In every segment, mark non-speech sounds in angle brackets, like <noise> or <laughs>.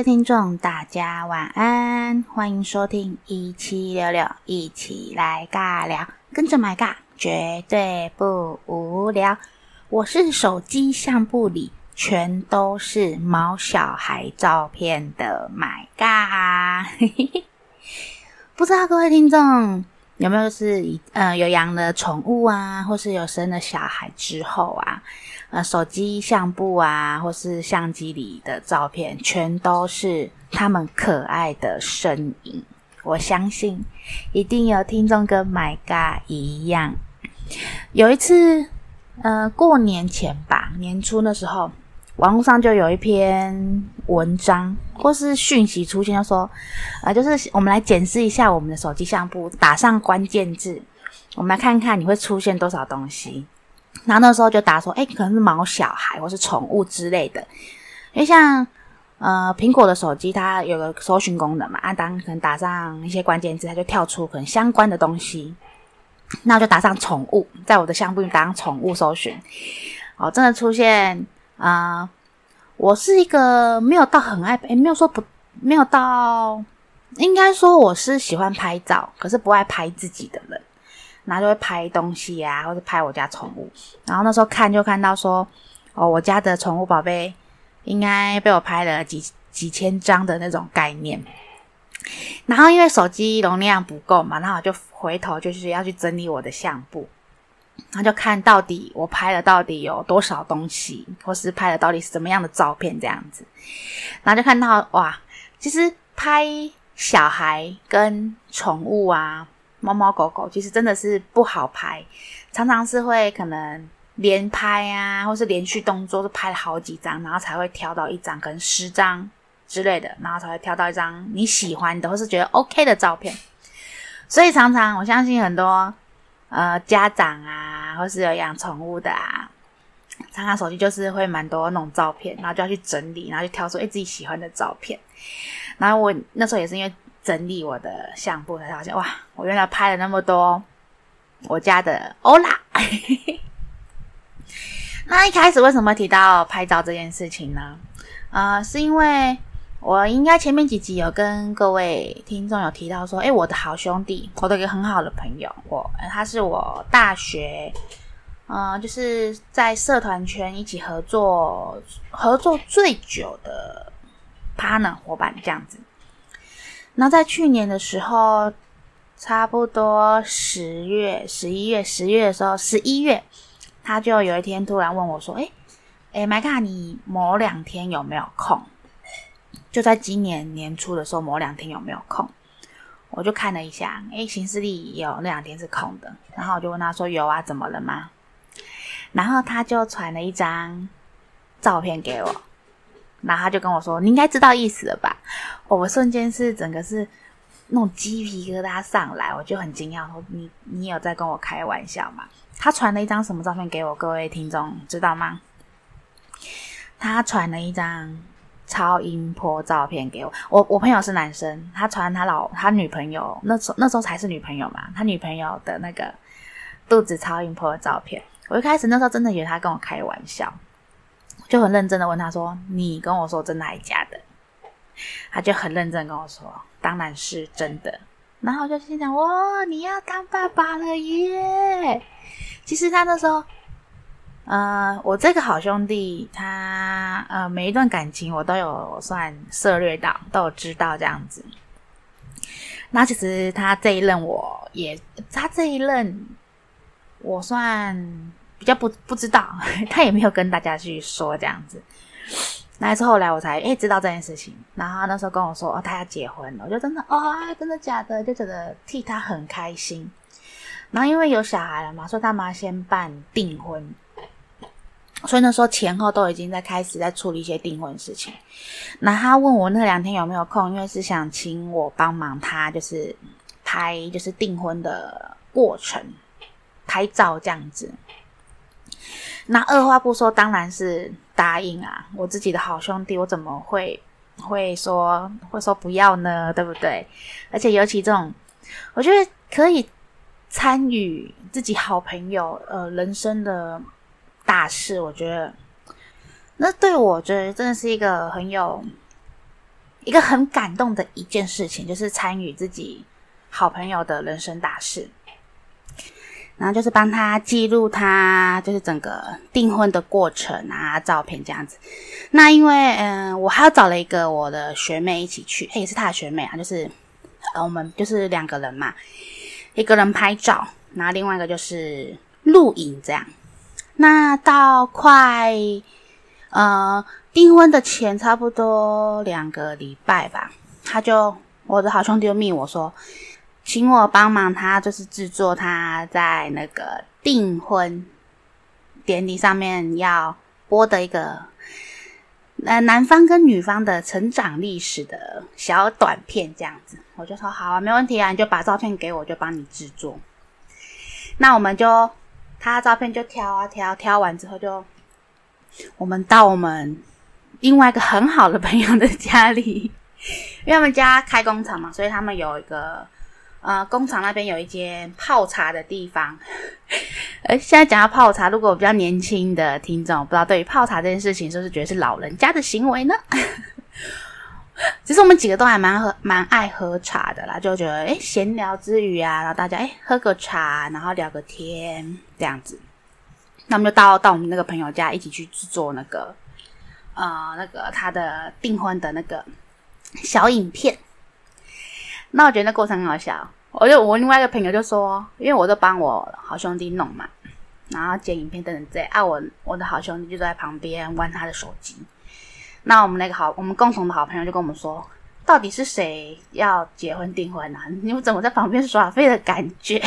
位听众，大家晚安，欢迎收听一七六六，一起来尬聊，跟着买尬，绝对不无聊。我是手机相簿里全都是毛小孩照片的买尬，<laughs> 不知道各位听众有没有是呃有养了宠物啊，或是有生了小孩之后啊。呃，手机相簿啊，或是相机里的照片，全都是他们可爱的身影。我相信，一定有听众跟 My God 一样。有一次，呃，过年前吧，年初的时候，网络上就有一篇文章或是讯息出现，就说，呃，就是我们来检视一下我们的手机相簿，打上关键字，我们来看看你会出现多少东西。然后那时候就打说，哎，可能是毛小孩或是宠物之类的，因为像呃苹果的手机，它有个搜寻功能嘛，啊，当可能打上一些关键字，它就跳出可能相关的东西。那我就打上宠物，在我的相簿里打上宠物搜寻，哦，真的出现啊、我是一个没有到很爱，诶没有说不，没有到，应该说我是喜欢拍照，可是不爱拍自己的人。然后就会拍东西、啊，或者拍我家宠物。然后那时候看就看到说，哦，我家的宠物宝贝应该被我拍了几几千张的那种概念。然后因为手机容量不够嘛，然后我就回头就是要去整理我的相簿，然后就看到底我拍了到底有多少东西，或是拍了到底是什么样的照片这样子。然后就看到哇，其实拍小孩跟宠物啊。猫猫狗狗其实真的是不好拍，常常是会可能连拍啊，或是连续动作都拍了好几张，然后才会挑到一张，可能十张之类的，然后才会挑到一张你喜欢的或是觉得 OK 的照片。所以常常我相信很多呃家长啊，或是有养宠物的啊，常常手机就是会蛮多那种照片，然后就要去整理，然后就挑出诶自己喜欢的照片。然后我那时候也是因为。整理我的相簿，才发现哇，我原来拍了那么多我家的欧拉。<laughs> 那一开始为什么提到拍照这件事情呢？呃，是因为我应该前面几集有跟各位听众有提到说，诶，我的好兄弟，我的一个很好的朋友，我他是我大学，呃，就是在社团圈一起合作合作最久的 partner 伙伴这样子。那在去年的时候，差不多十月、十一月、十月的时候，十一月，他就有一天突然问我说：“诶诶麦卡，你某两天有没有空？就在今年年初的时候，某两天有没有空？”我就看了一下，诶行事历有那两天是空的，然后我就问他说：“有啊，怎么了吗？”然后他就传了一张照片给我。然后他就跟我说：“你应该知道意思了吧？”我瞬间是整个是那种鸡皮疙瘩上来，我就很惊讶说：“你你有在跟我开玩笑吗？”他传了一张什么照片给我？各位听众知道吗？他传了一张超音波照片给我。我我朋友是男生，他传他老他女朋友那时候那时候才是女朋友嘛，他女朋友的那个肚子超音波的照片。我一开始那时候真的以为他跟我开玩笑。就很认真的问他说：“你跟我说真的还是假的？”他就很认真跟我说：“当然是真的。”然后我就心想：“哇，你要当爸爸了耶！”其实他那时候，呃，我这个好兄弟，他呃每一段感情我都有算涉略到，都有知道这样子。那其实他这一任我也，他这一任我算。比较不不知道，<laughs> 他也没有跟大家去说这样子。那是后来我才诶、知道这件事情，然后他那时候跟我说哦，他要结婚了，我就真的哦，真的假的？就觉得替他很开心。然后因为有小孩了嘛，所以他妈先办订婚，所以那时候前后都已经在开始在处理一些订婚事情。那他问我那两天有没有空，因为是想请我帮忙他，就是拍就是订婚的过程，拍照这样子。那二话不说，当然是答应啊！我自己的好兄弟，我怎么会会说会说不要呢？对不对？而且尤其这种，我觉得可以参与自己好朋友呃人生的大事，我觉得那对我觉得真的是一个很有一个很感动的一件事情，就是参与自己好朋友的人生大事，然后就是帮他记录他就是整个订婚的过程啊，照片这样子。那因为嗯、我还要找了一个我的学妹一起去，也是他的学妹啊，就是呃，我们就是两个人嘛，一个人拍照，然后另外一个就是录影这样。那到快呃。订婚的前差不多两个礼拜吧，他就我的好兄弟就密我说，请我帮忙他，就是制作他在那个订婚典礼上面要播的一个呃男方跟女方的成长历史的小短片这样子。我就说好啊，没问题啊，你就把照片给我，就帮你制作。那我们就他照片就挑啊挑，挑完之后就我们到我们。另外一个很好的朋友的家里，因为他们家开工厂嘛，所以他们有一个呃工厂那边有一间泡茶的地方。<laughs> 呃，现在讲到泡茶，如果比较年轻的听众不知道对于泡茶这件事情，是不是觉得是老人家的行为呢？<laughs> 其实我们几个都还蛮喝蛮爱喝茶的啦，就觉得诶闲聊之余啊，然后大家诶喝个茶，然后聊个天这样子。那我们就到到我们那个朋友家一起去制作那个。呃，那个他的订婚的那个小影片，那我觉得那过程很好笑。我就我另外一个朋友就说，因为我都帮我好兄弟弄嘛，然后剪影片等等这啊，我我的好兄弟就在旁边玩他的手机。那我们那个好，我们共同的好朋友就跟我们说，到底是谁要结婚订婚啊？你们怎么在旁边耍废的感觉？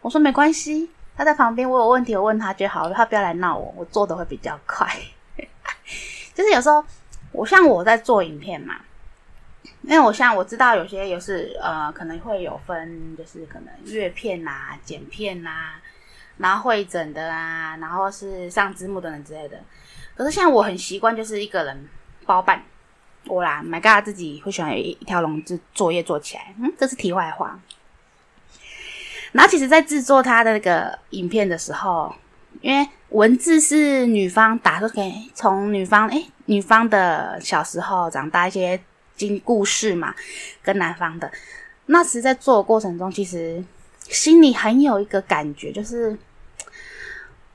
我说没关系，他在旁边，我有问题我问他就好，他不要来闹我，我做的会比较快。<laughs> 就是有时候，我像我在做影片嘛，因为我像我知道有些也是呃，可能会有分，就是可能阅片啊、剪片啊，然后会诊的啊，然后是上字幕等等之类的。可是像我很习惯，就是一个人包办我啦，My God，自己会喜欢一一条龙作作业做起来。嗯，这是题外话。然后其实，在制作他的那个影片的时候。因为文字是女方打出给，从女方诶，女方的小时候长大一些经故事嘛，跟男方的，那时在做的过程中，其实心里很有一个感觉，就是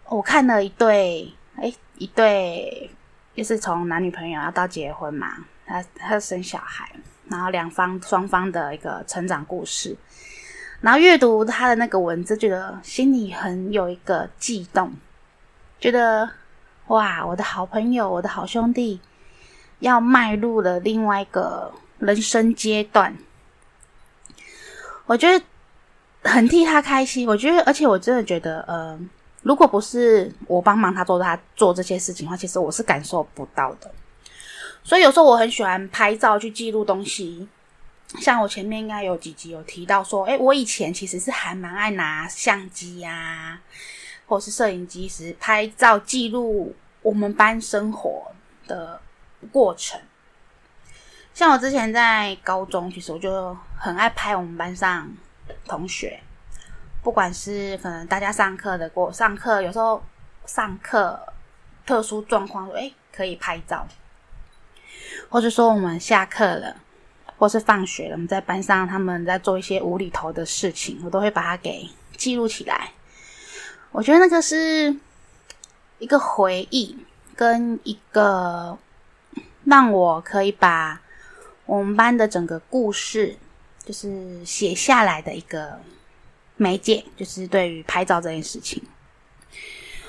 我看了一对，诶，一对，就是从男女朋友要到结婚嘛，他他生小孩，然后两方双方的一个成长故事。然后阅读他的那个文字，觉得心里很有一个悸动，觉得哇，我的好朋友，我的好兄弟，要迈入了另外一个人生阶段，我觉得很替他开心。我觉得，而且我真的觉得，呃，如果不是我帮忙他做他做这些事情的话，其实我是感受不到的。所以有时候我很喜欢拍照去记录东西。像我前面应该有几集有提到说，诶，我以前其实是还蛮爱拿相机呀、啊，或是摄影机时拍照记录我们班生活的过程。像我之前在高中，其实我就很爱拍我们班上同学，不管是可能大家上课的过上课，有时候上课特殊状况，诶，可以拍照，或者说我们下课了。或是放学了，我们在班上，他们在做一些无厘头的事情，我都会把它给记录起来。我觉得那个是一个回忆，跟一个让我可以把我们班的整个故事，就是写下来的一个媒介，就是对于拍照这件事情，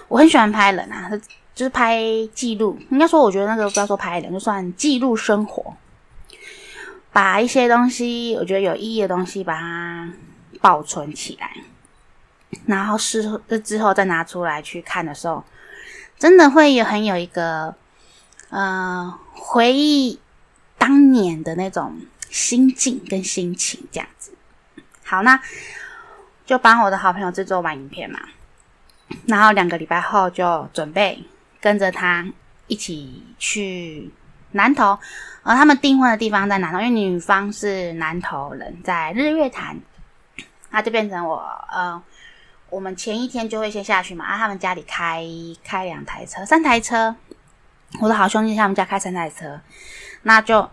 我很喜欢拍人啊，就是拍记录。应该说，我觉得那个不要说拍人，就算记录生活。把一些东西，我觉得有意义的东西，把它保存起来，然后事后之后再拿出来去看的时候，真的会有很有一个呃回忆当年的那种心境跟心情这样子。好，那就帮我的好朋友制作完影片嘛，然后两个礼拜后就准备跟着他一起去南投。而他们订婚的地方在南投，因为女方是南投人，在日月潭，那就变成我呃，我们前一天就会先下去嘛。啊，他们家里开开两台车，三台车，我的好兄弟他们家开三台车，那就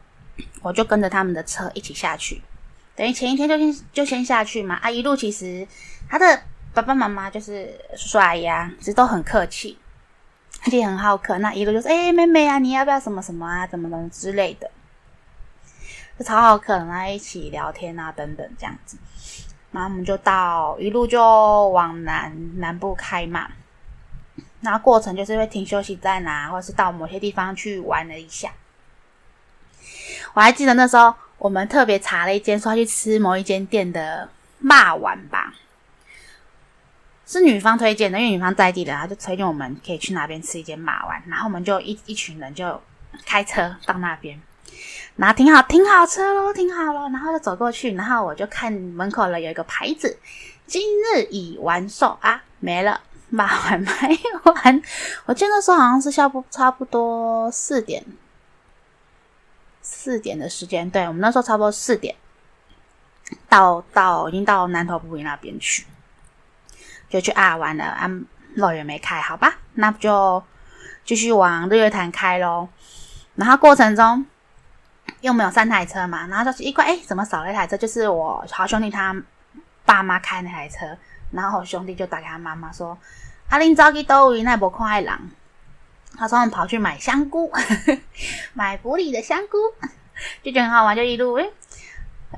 我就跟着他们的车一起下去。等于前一天就先就先下去嘛。啊，一路其实他的爸爸妈妈就是叔叔阿姨啊，其实都很客气，而且很好客。那一路就是哎、妹妹啊，你要不要什么什么啊，怎么怎么之类的，就超好客，然后一起聊天啊，等等这样子。然后我们就到一路就往南南部开嘛。然后过程就是会停休息站啊，或者是到某些地方去玩了一下。我还记得那时候我们特别查了一间，说要去吃某一间店的肉丸吧，是女方推荐的，因为女方在地的，她就推荐我们可以去那边吃一间肉丸。然后我们就一一群人就开车到那边，然后停好停好车喽，停好了，然后就走过去，然后我就看门口了有一个牌子，今日已完售啊，没了。把完卖完，<laughs> 我记得那时候好像是下午差不多四点，四点的时间。对，我们那时候差不多四点到到已经到南投埔里那边去，就去啊玩了啊，乐园没开，好吧，那不就继续往日月潭开喽。然后过程中又没有三台车嘛，然后就是一块，哎，怎么少了一台车？就是我好兄弟他爸妈开那台车。然后我兄弟就打给他妈妈说：“阿玲早去倒位，那无看爱人。”他说：“我跑去买香菇，<laughs> 买埔里的香菇，就觉得很好玩，就一路诶，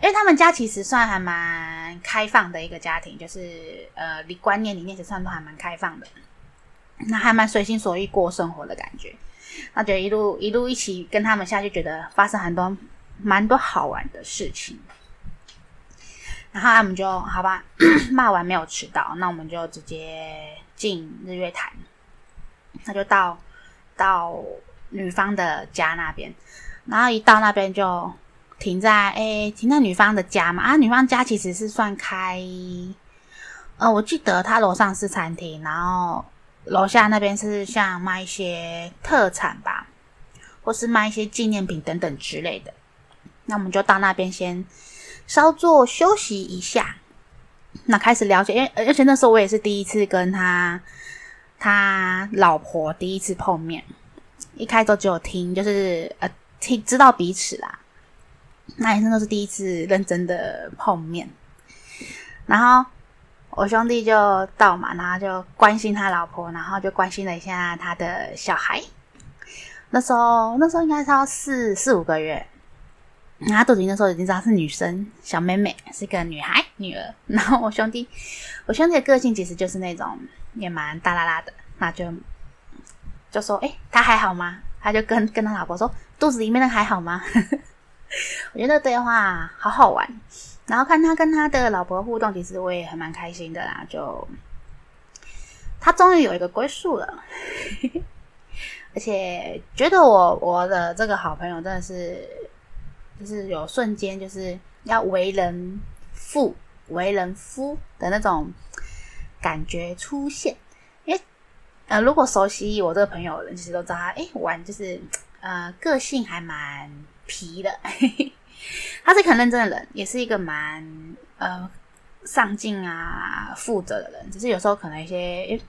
因为他们家其实算还蛮开放的一个家庭，就是呃，离观念里面其实算都还蛮开放的，那还蛮随心所欲过生活的感觉。那就一路一路一起跟他们下去，觉得发生很多蛮多好玩的事情。”然后他们就好吧，<clears throat> 骂完没有迟到，那我们就直接进日月潭，那就到到女方的家那边，然后一到那边就停在诶，停在女方的家嘛，啊，女方家其实是算开，呃，我记得他楼上是餐厅，然后楼下那边是像卖一些特产吧，或是卖一些纪念品等等之类的，那我们就到那边先。稍作休息一下，那开始了解，因为而且那时候我也是第一次跟他他老婆第一次碰面，一开始只有听，就是呃听知道彼此啦，那也是都是第一次认真的碰面。然后我兄弟就到嘛，然后就关心他老婆，然后就关心了一下他的小孩。那时候那时候应该是要四四五个月。他肚子里那时候已经知道是女生，小妹妹是一个女孩女儿。然后我兄弟，我兄弟的个性其实就是那种也蛮大啦啦的，那就就说：“哎、他还好吗？”他就跟跟他老婆说：“肚子里面的还好吗？” <laughs> 我觉得对话好好玩。然后看他跟他的老婆互动，其实我也还蛮开心的啦。就他终于有一个归宿了，<laughs> 而且觉得我我的这个好朋友真的是。就是有瞬间，就是要为人父、为人夫的那种感觉出现。因为呃，如果熟悉我这个朋友的人，其实都知道他，诶，玩就是呃，个性还蛮皮的。<laughs> 他是很认真的人，也是一个蛮呃上进啊、负责的人。只是有时候可能一些。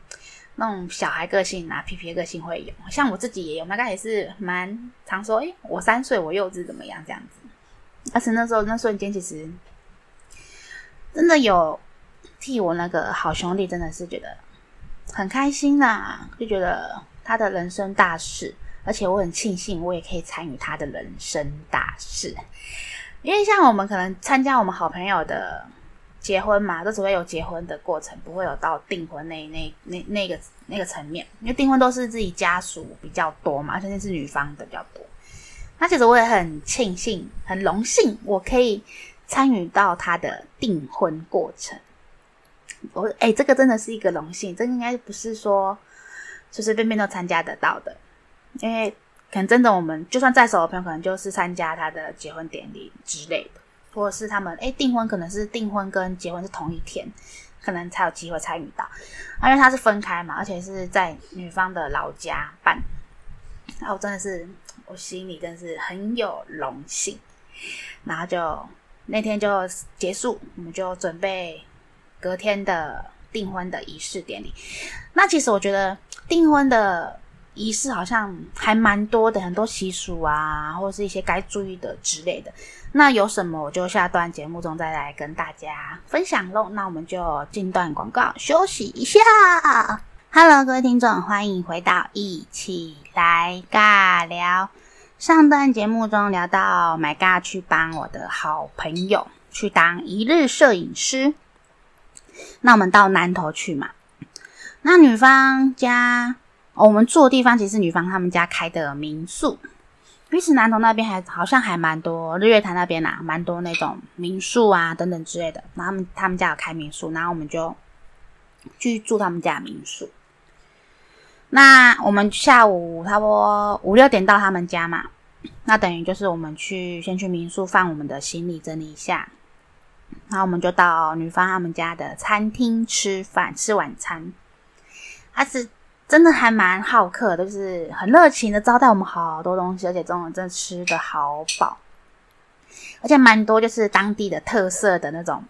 那种小孩个性啊，皮皮的个性会有，像我自己也有，大概也是蛮常说，诶，我三岁，我幼稚怎么样这样子。而且那时候那瞬间，其实真的有替我那个好兄弟，真的是觉得很开心呐、啊，就觉得他的人生大事，而且我很庆幸，我也可以参与他的人生大事。因为像我们可能参加我们好朋友的。结婚嘛，都只会有结婚的过程，不会有到订婚那那那那个那个层面。因为订婚都是自己家属比较多嘛，而且那是女方的比较多。那其实我也很庆幸、很荣幸，我可以参与到他的订婚过程。我哎、这个真的是一个荣幸，这应该不是说随随便便都参加得到的，因为可能真的我们就算在手的朋友，可能就是参加他的结婚典礼之类的。或者是他们诶订婚可能是订婚跟结婚是同一天，可能才有机会参与到，因为他是分开嘛，而且是在女方的老家办，然后真的是我心里真是很有荣幸，然后就那天就结束，我们就准备隔天的订婚的仪式典礼。那其实我觉得订婚的仪式好像还蛮多的，很多习俗啊，或者是一些该注意的之类的。那有什么我就下段节目中再来跟大家分享喽。那我们就进段广告休息一下。Hello，各位听众，欢迎回到一起来尬聊。上段节目中聊到，My God 去帮我的好朋友去当一日摄影师。那我们到南投去嘛？那女方家，我们住的地方其实女方他们家开的民宿。彼此南投那边还好像还蛮多，日月潭那边呐、啊，蛮多那种民宿啊等等之类的。然后他们他们家有开民宿，然后我们就去住他们家民宿。那我们下午差不多五六点到他们家嘛，那等于就是我们去先去民宿放我们的行李，整理一下，然后我们就到女方他们家的餐厅吃饭，吃晚餐。他是真的还蛮好客，就是很热情的招待我们好多东西，而且中午真的吃的好饱，而且蛮多就是当地的特色的那种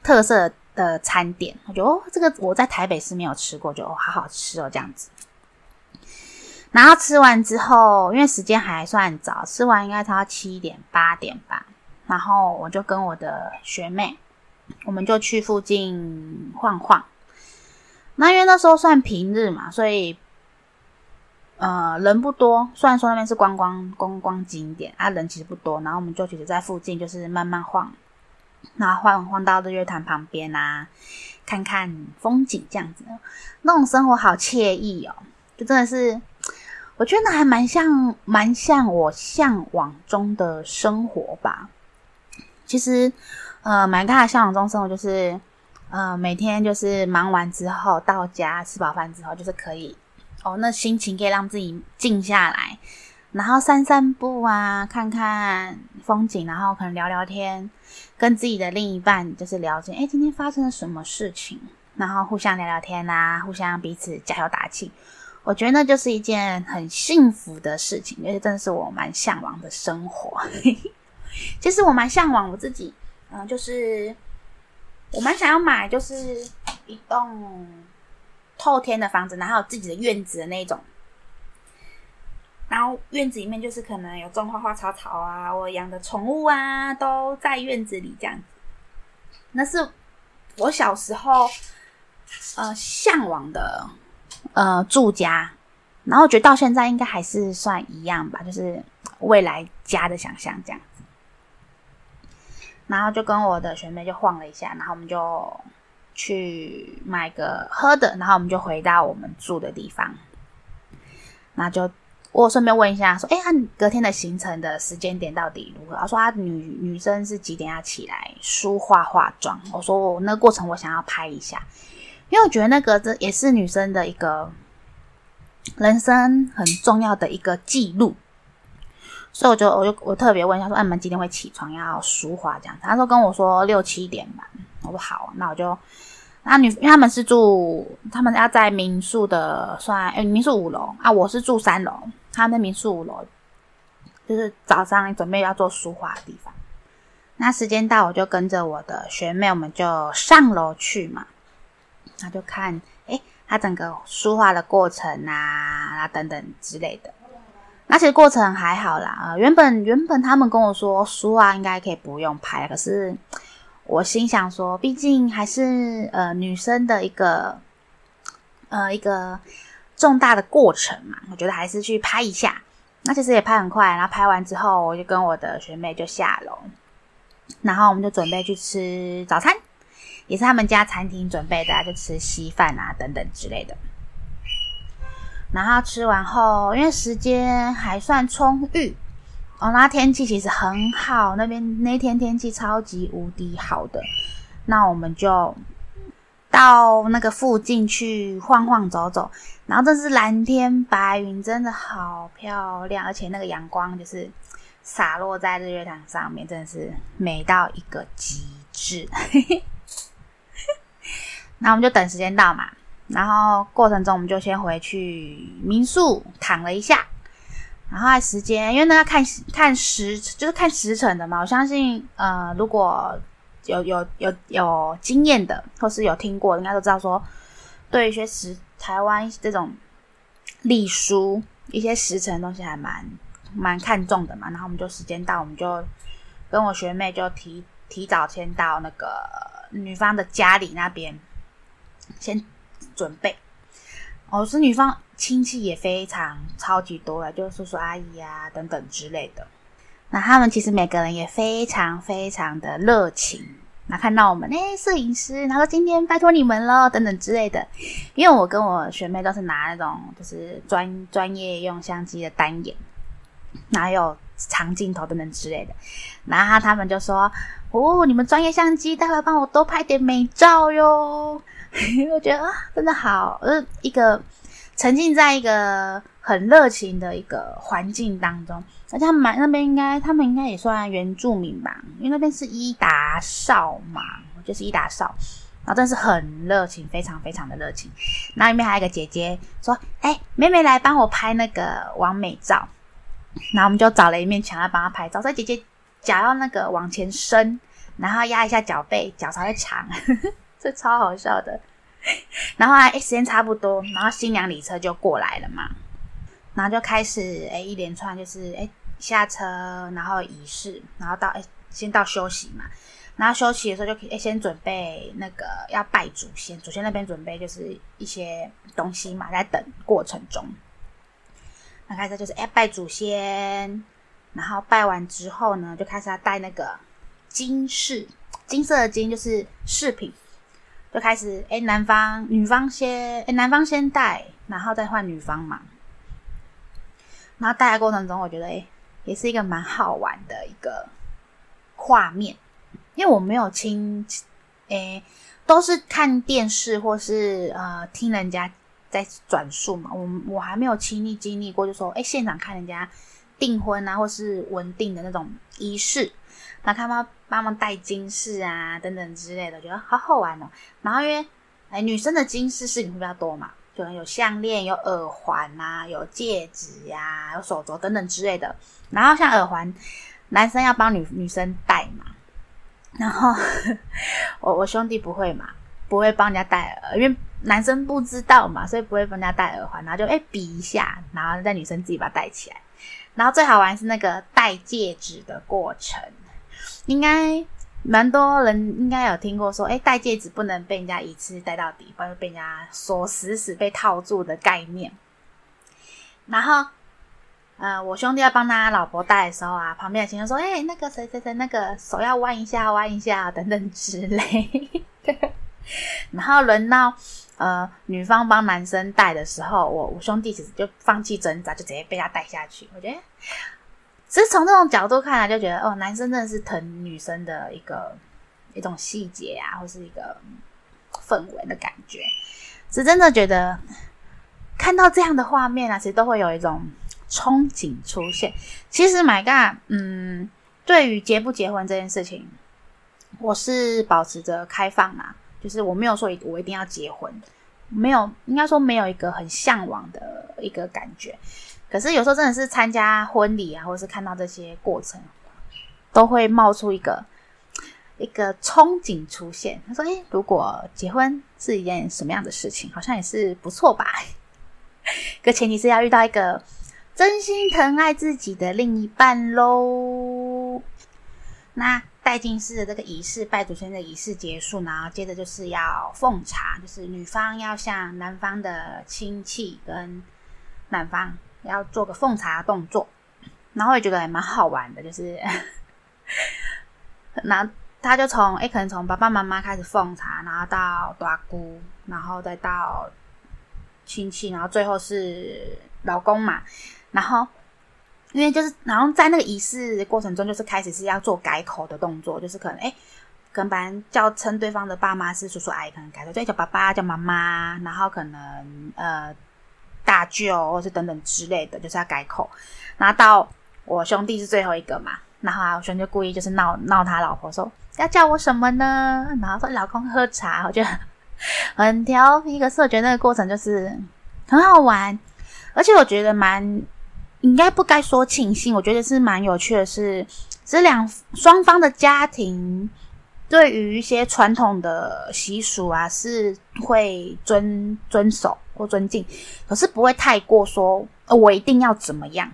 特色的餐点，我觉得哦，这个我在台北是没有吃过，就哦，好好吃哦，这样子。然后吃完之后，因为时间还算早，吃完应该差七点八点吧。然后我就跟我的学妹，我们就去附近晃晃。那因为那时候算平日嘛，所以呃人不多。虽然说那边是观光观光景点啊，人其实不多。然后我们就其实在附近就是慢慢晃。然后晃晃到日月潭旁边啊，看看风景这样子，那种生活好惬意哦，就真的是，我觉得还蛮像，蛮像我向往中的生活吧。其实，呃，蛮大的向往中生活就是，呃，每天就是忙完之后到家吃饱饭之后，就是可以，哦，那心情可以让自己静下来。然后散散步啊，看看风景，然后可能聊聊天，跟自己的另一半就是了解，诶，今天发生了什么事情，然后互相聊聊天啊，互相彼此加油打气。我觉得那就是一件很幸福的事情，而且真的是我蛮向往的生活。<laughs> 其实我蛮向往我自己，嗯、就是我蛮想要买，就是一栋透天的房子，然后有自己的院子的那种。然后院子里面就是可能有种花花草草啊，我养的宠物啊都在院子里这样子。那是我小时候呃向往的呃住家，然后我觉得到现在应该还是算一样吧，就是未来家的想象这样。然后就跟我的学妹就晃了一下，然后我们就去买个喝的，然后我们就回到我们住的地方，那就。我顺便问一下，说，哎，他隔天的行程的时间点到底如何？他说，他女女生是几点要起来梳化化妆？我说，我那个过程我想要拍一下，因为我觉得那个这也是女生的一个人生很重要的一个记录，所以我就我就我特别问一下，说，哎，你们几点会起床要梳化这样子？他说跟我说六七点吧。我说好，那我就。那女，他们是住，他们要在民宿的算，民宿五楼啊，我是住三楼，他们民宿五楼，就是早上准备要做梳化的地方。那时间到，我就跟着我的学妹，我们就上楼去嘛，那就看，诶、欸、他整个梳化的过程啊，啊等等之类的。那其实过程还好啦，啊、原本原本他们跟我说书啊应该可以不用拍，可是。我心想说，毕竟还是呃女生的一个呃一个重大的过程嘛，我觉得还是去拍一下。那其实也拍很快，然后拍完之后，我就跟我的学妹就下楼，然后我们就准备去吃早餐，也是他们家餐厅准备的，就吃稀饭啊等等之类的。然后吃完后，因为时间还算充裕。哦，那天气其实很好，那边那天天气超级无敌好的，那我们就到那个附近去晃晃走走，然后这是蓝天白云，真的好漂亮，而且那个阳光就是洒落在日月潭上面，真的是美到一个极致。<laughs> 那我们就等时间到嘛，然后过程中我们就先回去民宿躺了一下。然后时间，因为那要看看时，就是看时辰的嘛。我相信，呃，如果有有有有经验的，或是有听过，应该都知道说，对一些时台湾这种历书一些时辰东西还蛮蛮看重的嘛。然后我们就时间到，我们就跟我学妹就提提早先到那个女方的家里那边先准备。哦，是女方亲戚也非常超级多了，就叔叔阿姨啊等等之类的。那他们其实每个人也非常非常的热情。那看到我们，哎，摄影师，然后今天拜托你们了，等等之类的。因为我跟我学妹都是拿那种就是专专业用相机的单眼，哪有长镜头等等之类的。然后他们就说：“哦，你们专业相机，待会帮我多拍点美照哟。” <laughs> 我觉得啊，真的好，呃，一个沉浸在一个很热情的一个环境当中。而且他们那边应该，他们应该也算原住民吧，因为那边是伊达少嘛，就是伊达少，然后真的是很热情，非常非常的热情。然后里面还有一个姐姐说：“哎、妹妹来帮我拍那个完美照。”然后我们就找了一面墙来帮她拍照。所以姐姐脚要那个往前伸，然后压一下脚背，脚才会长，这超好笑的。然后哎、时间差不多，然后新娘礼车就过来了嘛，然后就开始哎、一连串就是哎。下车，然后仪式，然后到哎先到休息嘛。然后休息的时候就可以哎先准备那个要拜祖先，祖先那边准备就是一些东西嘛，在等过程中。那开始就是哎拜祖先，然后拜完之后呢，就开始要戴那个金饰，金色的金就是饰品，就开始诶男方女方先诶男方先戴，然后再换女方嘛。然后戴的过程中，我觉得诶也是一个蛮好玩的一个画面，因为我没有亲，诶，都是看电视或是呃听人家在转述嘛，我我还没有亲历经历过，就说诶现场看人家订婚啊，或是文定的那种仪式，那他们帮忙戴金饰啊等等之类的，觉得好好玩哦。然后因为哎女生的金饰饰品会比较多嘛。可能有项链、有耳环啊，有戒指呀、有手镯等等之类的。然后像耳环，男生要帮女女生戴嘛。然后 <laughs> 我我兄弟不会嘛，不会帮人家戴耳，因为男生不知道嘛，所以不会帮人家戴耳环。然后就哎比一下，然后在女生自己把它戴起来。然后最好玩是那个戴戒指的过程，应该。蛮多人应该有听过说，哎，戴戒指不能被人家一次戴到底，不然被人家锁死死被套住的概念。然后，呃，我兄弟要帮他老婆戴的时候啊，旁边的亲戚说，哎，那个谁谁谁，那个手要弯一下，弯一下等等之类。<laughs> 然后轮到呃女方帮男生戴的时候，我我兄弟其实就放弃挣扎，就直接被他戴下去。我觉得。其实从这种角度看来，就觉得哦，男生真的是疼女生的一个一种细节啊，或是一个氛围的感觉。是真的觉得看到这样的画面啊，其实都会有一种憧憬出现。其实，My God，嗯，对于结不结婚这件事情，我是保持着开放啊，就是我没有说我一定要结婚，没有，应该说没有一个很向往的一个感觉。可是有时候真的是参加婚礼啊，或者是看到这些过程，都会冒出一个一个憧憬出现。他说：“诶，如果结婚是一件什么样的事情，好像也是不错吧？可前提是要遇到一个真心疼爱自己的另一半喽。”那戴金饰的这个仪式，拜祖先的仪式结束，然后接着就是要奉茶，就是女方要向男方的亲戚跟男方。要做个奉茶的动作，然后也觉得还蛮好玩的，就是，<laughs> 那他就从诶可能从爸爸妈妈开始奉茶，然后到大姑，然后再到亲戚，然后最后是老公嘛，然后因为就是，然后在那个仪式过程中，就是开始是要做改口的动作，就是可能诶可能本来叫称对方的爸妈是叔叔阿姨，可能改口叫叫爸爸叫妈妈，然后可能呃。大舅，或是等等之类的，就是要改口。然后到我兄弟是最后一个嘛，然后啊我兄弟就故意就是闹闹他老婆说要叫我什么呢？然后说老公喝茶，我觉得很调皮。可是我觉得那个过程就是很好玩，而且我觉得蛮应该不该说庆幸，我觉得是蛮有趣的是，这两双方的家庭对于一些传统的习俗啊是会遵遵守。或尊敬，可是不会太过说，呃，我一定要怎么样。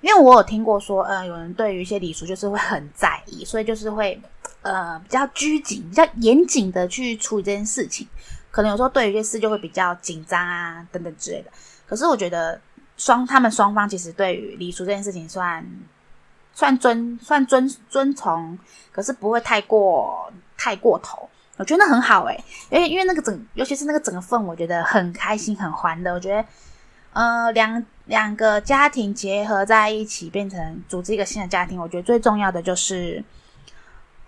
因为我有听过说，呃，有人对于一些礼俗就是会很在意，所以就是会呃比较拘谨、比较严谨的去处理这件事情。可能有时候对于一些事就会比较紧张啊等等之类的。可是我觉得双他们双方其实对于礼俗这件事情算算尊算尊尊从，可是不会太过太过头。我觉得很好诶，因为因为那个整，尤其是那个整个氛，我觉得很开心很欢乐。我觉得。呃，两两个家庭结合在一起，变成组织一个新的家庭。我觉得最重要的就是，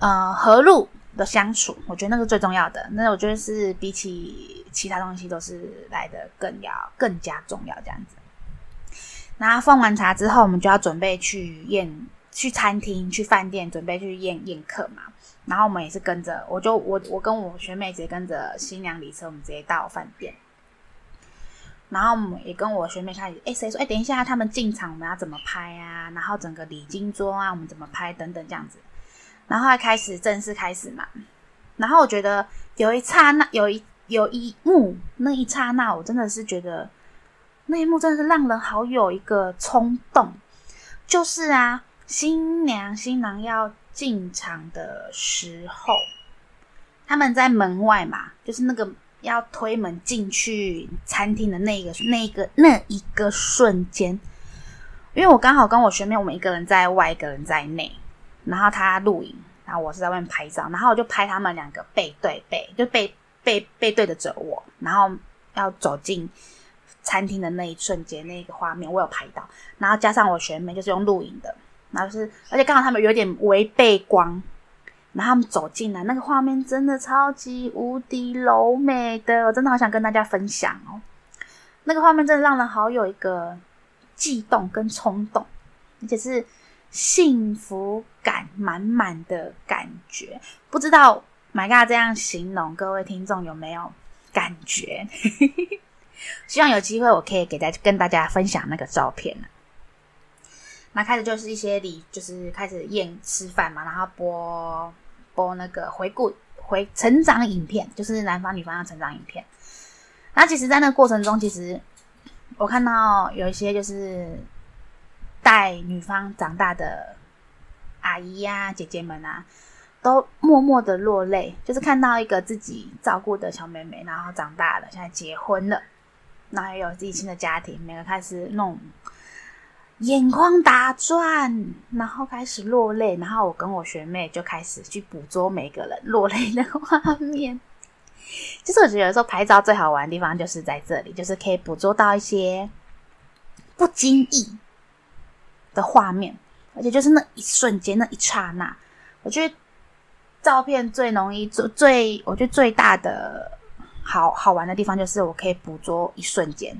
呃，和睦的相处。我觉得那个最重要的。那我觉得是比起其他东西都是来的更要更加重要这样子。那奉完茶之后，我们就要准备去宴，去餐厅、去饭店，准备去宴宴客嘛。然后我们也是跟着，我就我我跟我学妹直接跟着新娘礼车，我们直接到饭店。然后我们也跟我学妹开始，哎，谁说？哎，等一下，他们进场我们要怎么拍啊？然后整个礼金桌啊，我们怎么拍等等这样子。然后还开始正式开始嘛。然后我觉得有一刹那，有一有一幕，那一刹那，我真的是觉得那一幕真的是让人好有一个冲动。就是啊，新娘新郎要进场的时候，他们在门外嘛，就是那个。要推门进去餐厅的那个、那个、那一个瞬间，因为我刚好跟我学妹，我们一个人在外，一个人在内，然后他录影，然后我是在外面拍照，然后我就拍他们两个背对背，就背背背对着着我，然后要走进餐厅的那一瞬间，那个画面我有拍到，然后加上我学妹就是用录影的，然后是而且刚好他们有点违背光。然后他们走进来，那个画面真的超级无敌柔美的，我真的好想跟大家分享哦。那个画面真的让人好有一个悸动跟冲动，而且是幸福感满满的感觉。不知道 My God 这样形容，各位听众有没有感觉？<laughs> 希望有机会我可以给大家跟大家分享那个照片。那开始就是一些礼，就是开始宴吃饭嘛，然后播。播那个回顾回成长影片，就是男方女方的成长影片。那其实，在那个过程中，其实我看到有一些就是带女方长大的阿姨呀、姐姐们啊，都默默的落泪，就是看到一个自己照顾的小妹妹，然后长大了，现在结婚了，然后有自己新的家庭，每个开始弄。眼眶打转，然后开始落泪，然后我跟我学妹就开始去捕捉每个人落泪的画面。<laughs> 其实我觉得有时候拍照最好玩的地方就是在这里，就是可以捕捉到一些不经意的画面，而且就是那一瞬间、那一刹那，我觉得照片最容易、最最，我觉得最大的好好玩的地方就是我可以捕捉一瞬间。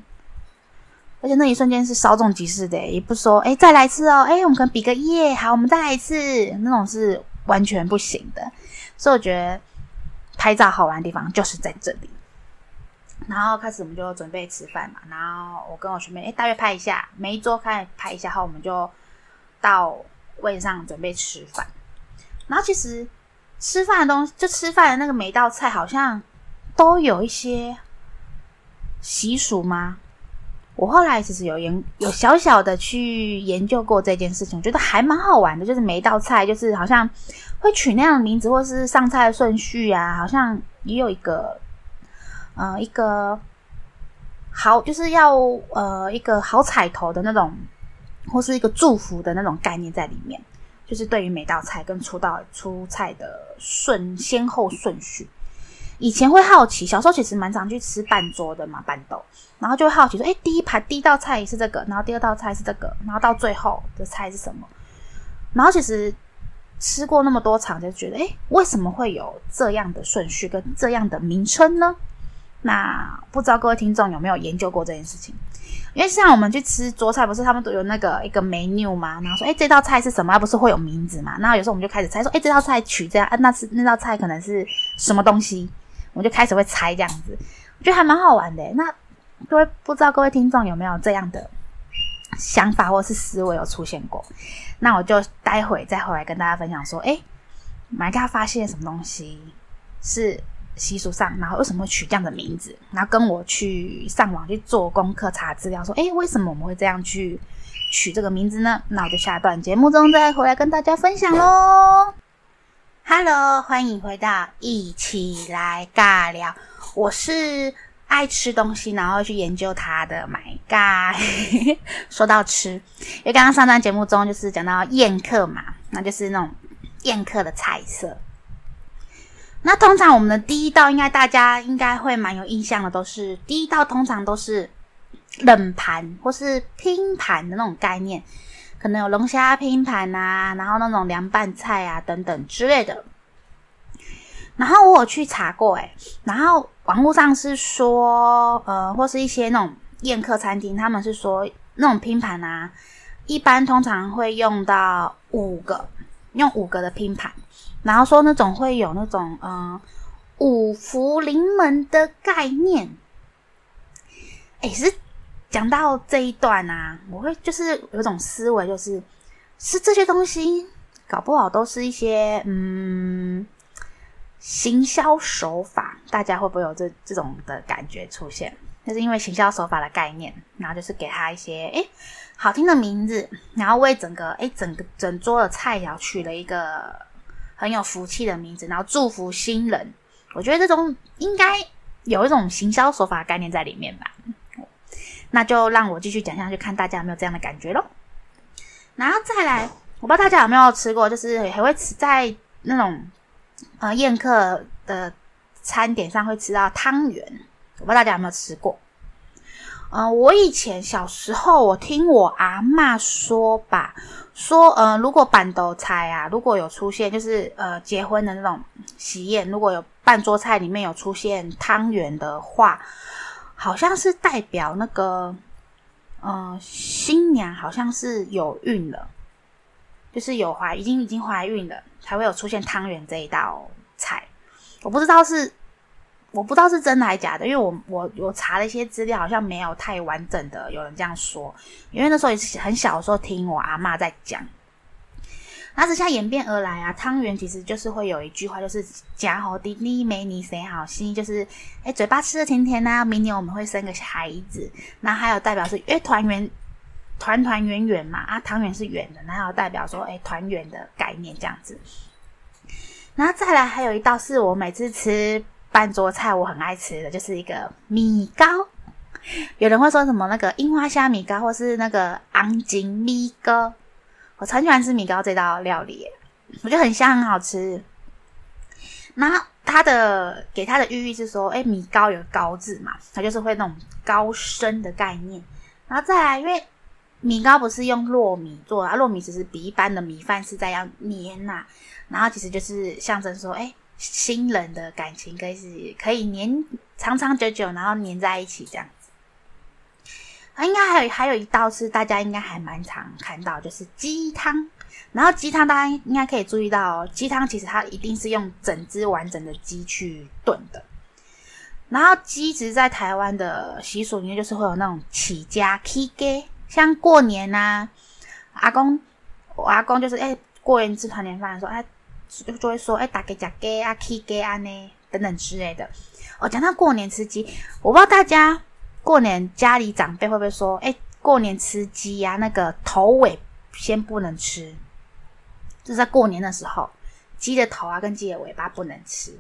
而且那一瞬间是稍纵即逝的，也不说哎再来一次哦，哎我们可能比个耶，好我们再来一次，那种是完全不行的。所以我觉得拍照好玩的地方就是在这里。然后开始我们就准备吃饭嘛，然后我跟我学妹哎大约拍一下，每一桌开始拍一下后，我们就到位上准备吃饭。然后其实吃饭的东西，就吃饭的那个每一道菜好像都有一些习俗吗？我后来其实有研有小小的去研究过这件事情，我觉得还蛮好玩的。就是每一道菜，就是好像会取那样的名字，或是上菜的顺序啊，好像也有一个，呃，一个好，就是要呃一个好彩头的那种，或是一个祝福的那种概念在里面。就是对于每道菜跟出道出菜的顺先后顺序。以前会好奇，小时候其实蛮常去吃办桌的嘛，办桌，然后就会好奇说，哎，第一盘第一道菜是这个，然后第二道菜是这个，然后到最后的菜是什么？然后其实吃过那么多场，就觉得，哎，为什么会有这样的顺序跟这样的名称呢？那不知道各位听众有没有研究过这件事情？因为像我们去吃桌菜，不是他们都有那个一个 menu 吗？然后说，哎，这道菜是什么？不是会有名字嘛？然后有时候我们就开始猜，说，哎，这道菜取这样，那是那道菜可能是什么东西？我就开始会猜这样子，我觉得还蛮好玩的。那各位不知道各位听众有没有这样的想法或是思维有出现过？那我就待会再回来跟大家分享说，哎，My God 发现什么东西是习俗上，然后为什么会取这样的名字，然后跟我去上网去做功课查资料，说，诶，为什么我们会这样去取这个名字呢？那我就下段节目中再回来跟大家分享喽。Hello，欢迎回到一起来尬聊，我是爱吃东西，然后去研究它的 My God。<laughs> 说到吃，因为刚刚上段节目中就是讲到宴客嘛，那就是那种宴客的菜色。那通常我们的第一道，应该大家应该会蛮有印象的，都是第一道通常都是冷盘或是拼盘的那种概念，可能有龙虾拼盘啊，然后那种凉拌菜啊等等之类的。然后我有去查过，诶，然后网络上是说，呃，或是一些那种宴客餐厅，他们是说那种拼盘啊，一般通常会用到五个，用五个的拼盘。然后说那种会有那种嗯五福临门的概念，诶，是讲到这一段啊，我会就是有种思维，就是是这些东西搞不好都是一些嗯行销手法，大家会不会有这这种的感觉出现？就是因为行销手法的概念，然后就是给他一些诶好听的名字，然后为整个诶整个整桌的菜肴取了一个。很有福气的名字，然后祝福新人。我觉得这种应该有一种行销手法概念在里面吧。那就让我继续讲下去，看大家有没有这样的感觉咯。然后再来，我不知道大家有没有吃过，就是还会吃在那种呃宴客的餐点上会吃到汤圆。我不知道大家有没有吃过。嗯、我以前小时候，我听我阿嬷说吧，说，呃，如果板豆菜啊，如果有出现，就是呃结婚的那种喜宴，如果有半桌菜里面有出现汤圆的话，好像是代表那个，呃，新娘好像是有孕了，就是有怀，已经已经怀孕了，才会有出现汤圆这一道菜。我不知道是。我不知道是真的还是假的，因为我我我查了一些资料，好像没有太完整的有人这样说。因为那时候也是很小的时候听我阿嬷在讲，那之下演变而来啊，汤圆其实就是会有一句话，就是“家好地利美你谁好心”，就是哎嘴巴吃的甜甜呐、明年我们会生个孩子。那还有代表是因为团圆团团圆圆嘛啊，汤圆是圆的，然后还有代表说哎团圆的概念这样子。然后再来还有一道是我每次吃。办桌菜我很爱吃的就是一个米糕，有人会说什么那个樱花虾米糕，或是那个昂金米糕，我超喜欢吃米糕这道料理，我觉得很香很好吃。然后它的给它的寓意是说，哎，米糕有高字嘛，它就是会那种高升的概念。然后再来，因为米糕不是用糯米做啊，糯米只是比一般的米饭是在要黏呐、然后其实就是象征说，哎。新人的感情可以是可以黏长长久久，然后黏在一起这样。啊，应该还有还有一道是大家应该还蛮常看到，就是鸡汤。然后鸡汤大家应该可以注意到，鸡汤其实它一定是用整只完整的鸡去炖的。然后鸡其实在台湾的习俗里面就是会有那种起家起家，像过年呐、阿公我阿公就是哎、欸、过年吃团年饭的时候哎。就就会说，哎，打给假给啊，起给啊呢，等等之类的。哦、讲到过年吃鸡，我不知道大家过年家里长辈会不会说，哎，过年吃鸡呀、啊，那个头尾先不能吃，就是在过年的时候，鸡的头啊跟鸡的尾巴不能吃。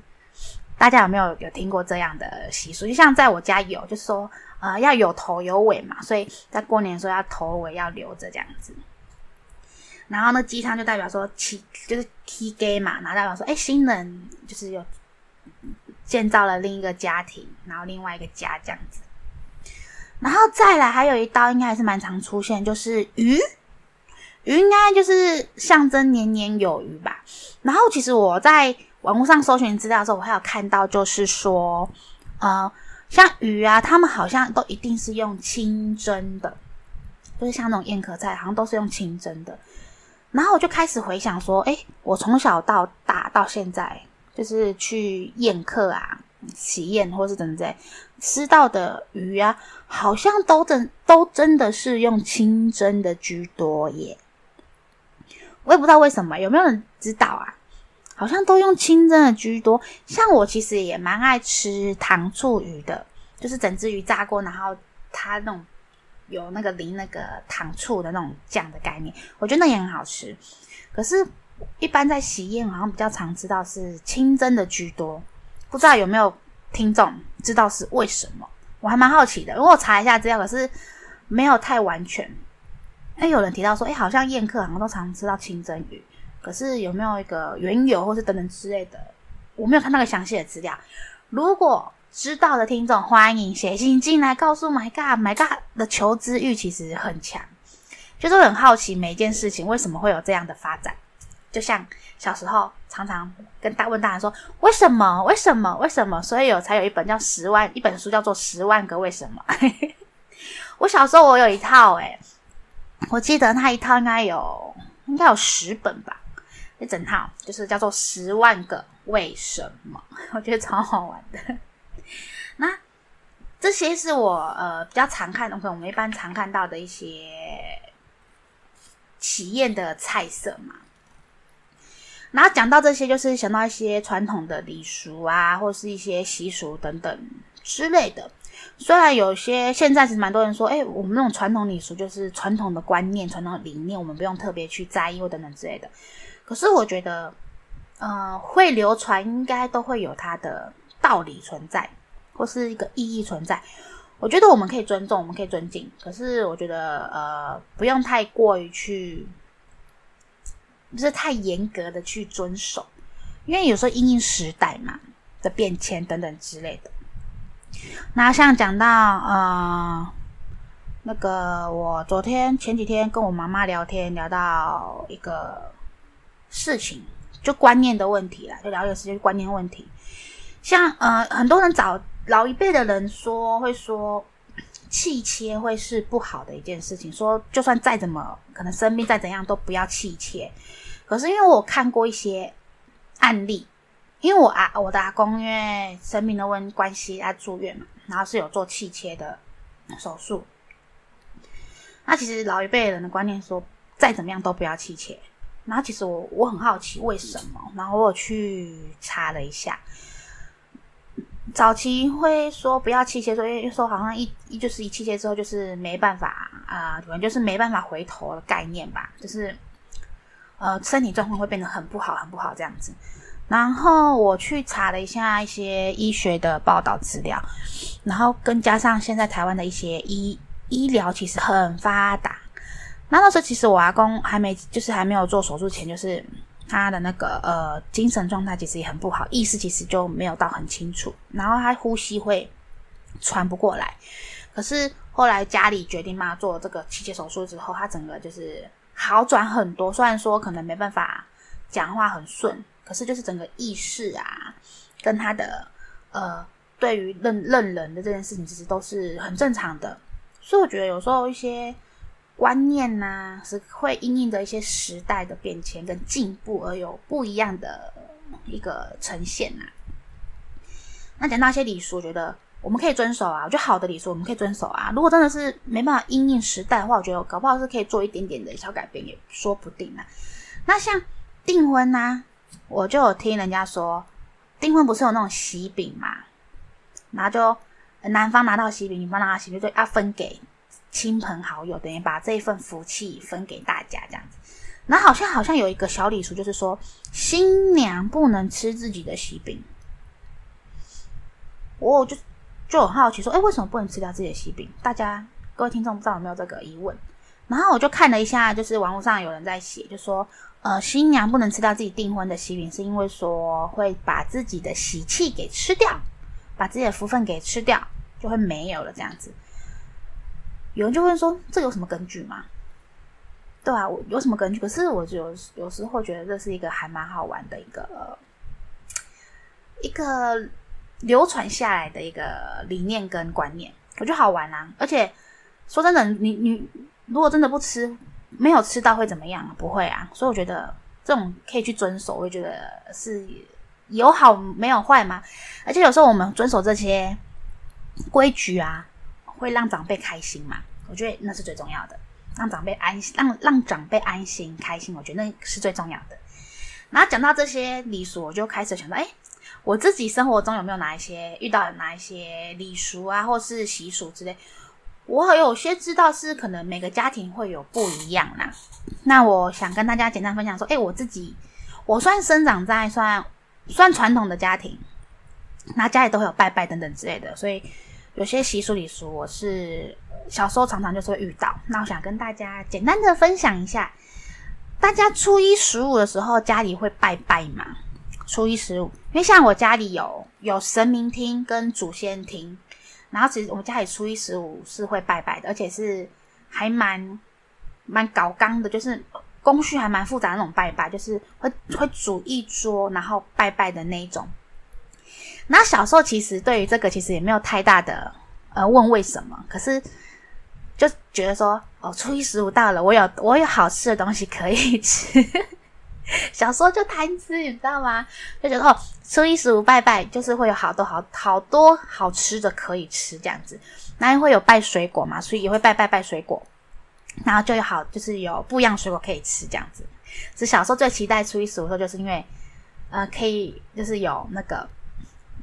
大家有没有有听过这样的习俗？就像在我家有，就是说，呃，要有头有尾嘛，所以在过年的时候要头尾要留着这样子。然后呢，鸡汤就代表说起就是起家嘛，然后代表说，哎，新人就是有建造了另一个家庭，然后另外一个家这样子。然后再来还有一道应该还是蛮常出现，就是鱼，鱼应该就是象征年年有余吧。然后其实我在网络上搜寻资料的时候，我还有看到就是说，呃，像鱼啊，他们好像都一定是用清蒸的，就是像那种宴客菜，好像都是用清蒸的。然后我就开始回想说，诶，我从小到大到现在，就是去宴客啊、喜宴或是等等吃到的鱼啊，好像都真都真的是用清蒸的居多耶。我也不知道为什么，有没有人知道啊？好像都用清蒸的居多。像我其实也蛮爱吃糖醋鱼的，就是整只鱼炸过，然后它那种有那个淋那个糖醋的那种酱的概念，我觉得那也很好吃。可是，一般在喜宴好像比较常知道是清蒸的居多，不知道有没有听众知道是为什么？我还蛮好奇的，如果我查一下资料，可是没有太完全。哎，有人提到说，哎，好像宴客好像都常吃到清蒸鱼，可是有没有一个缘由或是等等之类的？我没有看那个详细的资料。如果知道的听众，欢迎写信进来告诉 My God，My God 的求知欲其实很强，就是很好奇每一件事情为什么会有这样的发展。就像小时候常常跟大问大人说，为什么？为什么？为什么？所以有才有一本叫十万一本书叫做《十万个为什么》。<laughs> 我小时候我有一套诶，我记得那一套应该有应该有十本吧，一整套就是叫做《十万个为什么》，<laughs> 我觉得超好玩的。那这些是我呃比较常看的，可能我们一般常看到的一些喜宴的菜色嘛。然后讲到这些，就是想到一些传统的礼俗啊，或是一些习俗等等之类的。虽然有些现在其实蛮多人说，哎，我们那种传统礼俗就是传统的观念、传统的理念，我们不用特别去在意或等等之类的。可是我觉得，呃，会流传应该都会有它的道理存在，或是一个意义存在。我觉得我们可以尊重，我们可以尊敬。可是我觉得，呃，不用太过于去。不是太严格的去遵守，因为有时候因应时代嘛的变迁等等之类的。那像讲到呃，那个我昨天前几天跟我妈妈聊天，聊到一个事情，就观念的问题啦，就聊一个事情观念问题。像呃，很多人找老一辈的人说，会说气切会是不好的一件事情，说就算再怎么可能生病再怎样都不要气切。可是因为我看过一些案例，因为我啊我的阿公因为生病的问关系，他住院嘛，然后是有做气切的手术。那其实老一辈人的观念说，再怎么样都不要气切。然后其实我我很好奇为什么，然后我有去查了一下，早期会说不要气切，所以说好像一一就是一气切之后就是没办法啊，可能就是没办法回头的概念吧，就是。呃，身体状况会变得很不好，很不好这样子。然后我去查了一下一些医学的报道资料，然后跟加上现在台湾的一些医医疗其实很发达。那那时候其实我阿公还没，就是还没有做手术前，就是他的那个呃精神状态其实也很不好，意识其实就没有到很清楚。然后他呼吸会喘不过来。可是后来家里决定嘛，做这个气切手术之后，他整个就是。好转很多，虽然说可能没办法讲话很顺，可是就是整个意识啊，跟他的呃，对于认认人的这件事情，其实都是很正常的。所以我觉得有时候一些观念呐、是会因应的一些时代的变迁跟进步而有不一样的一个呈现呐、啊。那讲到一些礼俗，我觉得。我们可以遵守啊，我觉得好的礼数我们可以遵守啊。如果真的是没办法因应时代的话，我觉得搞不好是可以做一点点的小改变，也说不定啊。那像订婚呐、我就有听人家说，订婚不是有那种喜饼嘛，然后就男方拿到喜饼，女方拿到喜饼，就要分给亲朋好友，等于把这一份福气分给大家这样子。然后好像好像有一个小礼俗，就是说新娘不能吃自己的喜饼。我就。就很好奇说，哎，为什么不能吃掉自己的喜饼？大家各位听众不知道有没有这个疑问？然后我就看了一下，就是网络上有人在写，就说，呃，新娘不能吃掉自己订婚的喜饼，是因为说会把自己的喜气给吃掉，把自己的福分给吃掉，就会没有了这样子。有人就问说，这有什么根据吗？对啊，我有什么根据？可是我有有时候觉得这是一个还蛮好玩的一个一个。流传下来的一个理念跟观念，我觉得好玩啊！而且说真的，你你如果真的不吃，没有吃到会怎么样？不会啊！所以我觉得这种可以去遵守，我觉得是有好没有坏嘛。而且有时候我们遵守这些规矩啊，会让长辈开心嘛。我觉得那是最重要的，让长辈安心，让让长辈安心开心，我觉得那是最重要的。然后讲到这些礼俗，我就开始想到，哎，我自己生活中有没有哪一些遇到哪一些礼俗啊，或是习俗之类？我有些知道是可能每个家庭会有不一样啦。那我想跟大家简单分享说，哎，我自己我算生长在算算传统的家庭，那家里都会有拜拜等等之类的，所以有些习俗礼俗我是小时候常常就是会遇到。那我想跟大家简单的分享一下，大家初一十五的时候家里会拜拜吗？初一十五，因为像我家里有有神明厅跟祖先厅。然后其实我们家里初一十五是会拜拜的，而且是还蛮蛮搞刚的，就是工序还蛮复杂的那种拜拜，就是会会煮一桌然后拜拜的那一种。那小时候其实对于这个其实也没有太大的呃问为什么，可是就觉得说哦，初一十五到了，我有我有好吃的东西可以吃。<laughs> 小时候就贪吃，你知道吗？就觉得哦，初一十五拜拜，就是会有好多好好多好吃的可以吃这样子。然后会有拜水果嘛，所以也会拜拜拜水果。然后就有好，就是有不一样水果可以吃这样子。是小时候最期待初一十五的时候，就是因为呃，可以就是有那个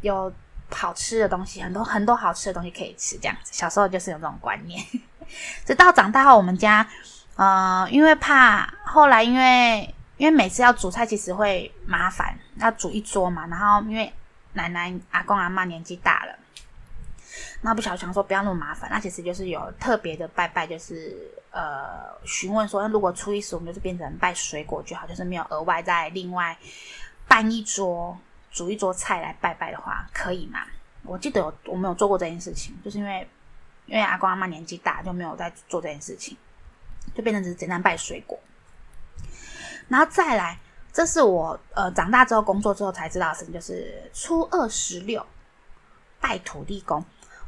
有好吃的东西，很多很多好吃的东西可以吃这样子。小时候就是有这种观念。<laughs> 直到长大后，我们家呃，因为怕后来因为。因为每次要煮菜其实会麻烦，要煮一桌嘛。然后因为奶奶、阿公、阿妈年纪大了，那不晓得想说不要那么麻烦。那其实就是有特别的拜拜，就是呃询问说，那如果初一十我们就是变成拜水果就好，就是没有额外再另外办一桌煮一桌菜来拜拜的话，可以吗？我记得有我没有做过这件事情，就是因为因为阿公阿妈年纪大，就没有在做这件事情，就变成只是简单拜水果。然后再来，这是我呃长大之后工作之后才知道的事情，就是初二十六拜土地公。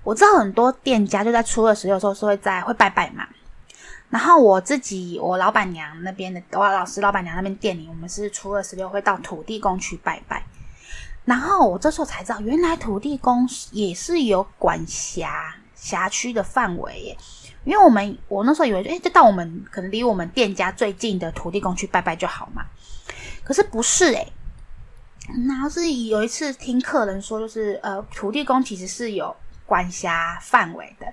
我知道很多店家就在初二十六的时候是会在会拜拜嘛。然后我自己我老板娘那边的我老师老板娘那边店里，我们是初二十六会到土地公去拜拜。然后我这时候才知道，原来土地公也是有管辖辖区的范围耶。因为我们我那时候以为，诶，就到我们可能离我们店家最近的土地公去拜拜就好嘛。可是不是诶，然后是有一次听客人说，就是呃，土地公其实是有管辖范围的。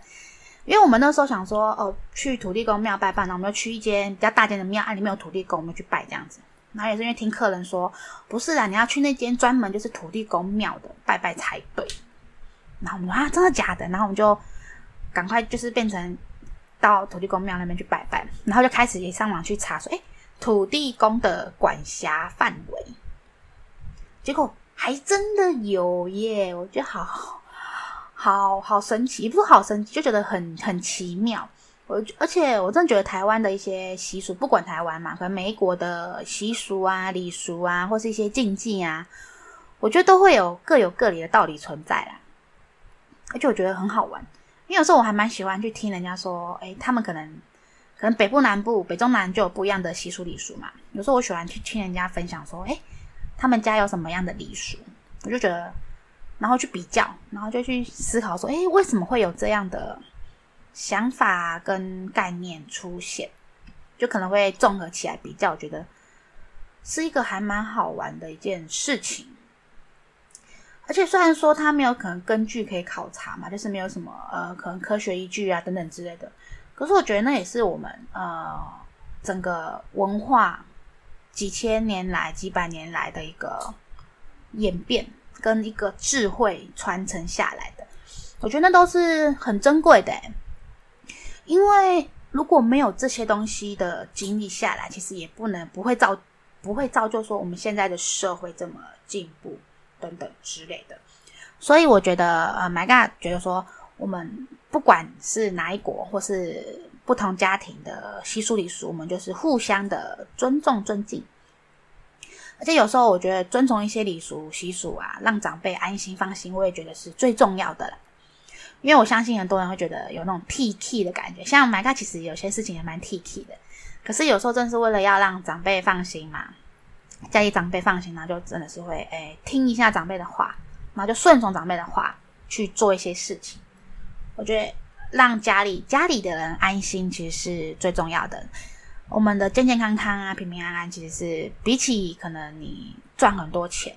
因为我们那时候想说，哦，去土地公庙拜拜，然后我们要去一间比较大间的庙，啊，里面有土地公，我们去拜这样子。然后也是因为听客人说，不是啊，你要去那间专门就是土地公庙的拜拜才对。然后我们说啊，真的假的？然后我们就赶快就是变成。到土地公庙那边去拜拜，然后就开始也上网去查说，哎，土地公的管辖范围，结果还真的有耶！我觉得好好好神奇，不是好神奇，就觉得很很奇妙。我而且我真的觉得台湾的一些习俗，不管台湾嘛，可能美国的习俗啊、礼俗啊，或是一些禁忌啊，我觉得都会有各有各理的道理存在啦。而且我觉得很好玩。因为有时候我还蛮喜欢去听人家说，诶，他们可能可能北部、南部、北中南就有不一样的习俗礼俗嘛。有时候我喜欢去听人家分享说，诶，他们家有什么样的礼俗，我就觉得，然后去比较，然后就去思考说，诶，为什么会有这样的想法跟概念出现？就可能会综合起来比较，我觉得是一个还蛮好玩的一件事情。而且虽然说它没有可能根据可以考察嘛，就是没有什么呃可能科学依据啊等等之类的，可是我觉得那也是我们呃整个文化几千年来几百年来的一个演变跟一个智慧传承下来的，我觉得那都是很珍贵的。因为如果没有这些东西的经历下来，其实也不能不会造不会造就说我们现在的社会这么进步。等等之类的，所以我觉得，呃，My God 觉得说，我们不管是哪一国或是不同家庭的习俗礼俗，我们就是互相的尊重、尊敬。而且有时候，我觉得尊重一些礼俗习俗啊，让长辈安心放心，我也觉得是最重要的了。因为我相信很多人会觉得有那种铁齿的感觉，像 My God 其实有些事情也蛮铁齿的，可是有时候正是为了要让长辈放心嘛。家里长辈放心，然后就真的是会诶、听一下长辈的话，然后就顺从长辈的话去做一些事情。我觉得让家里家里的人安心，其实是最重要的。我们的健健康康啊，平平安安，其实是比起可能你赚很多钱，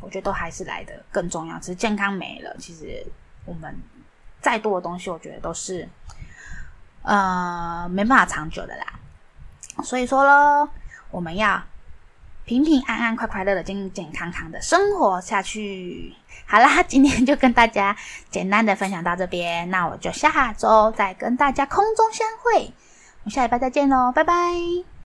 我觉得都还是来得更重要。只是健康没了，其实我们再多的东西，我觉得都是呃没办法长久的啦。所以说喽，我们要平平安安、快快乐乐、健健康康的生活下去。好啦，今天就跟大家简单的分享到这边，那我就下周再跟大家空中相会。我们下礼拜再见喽，拜拜。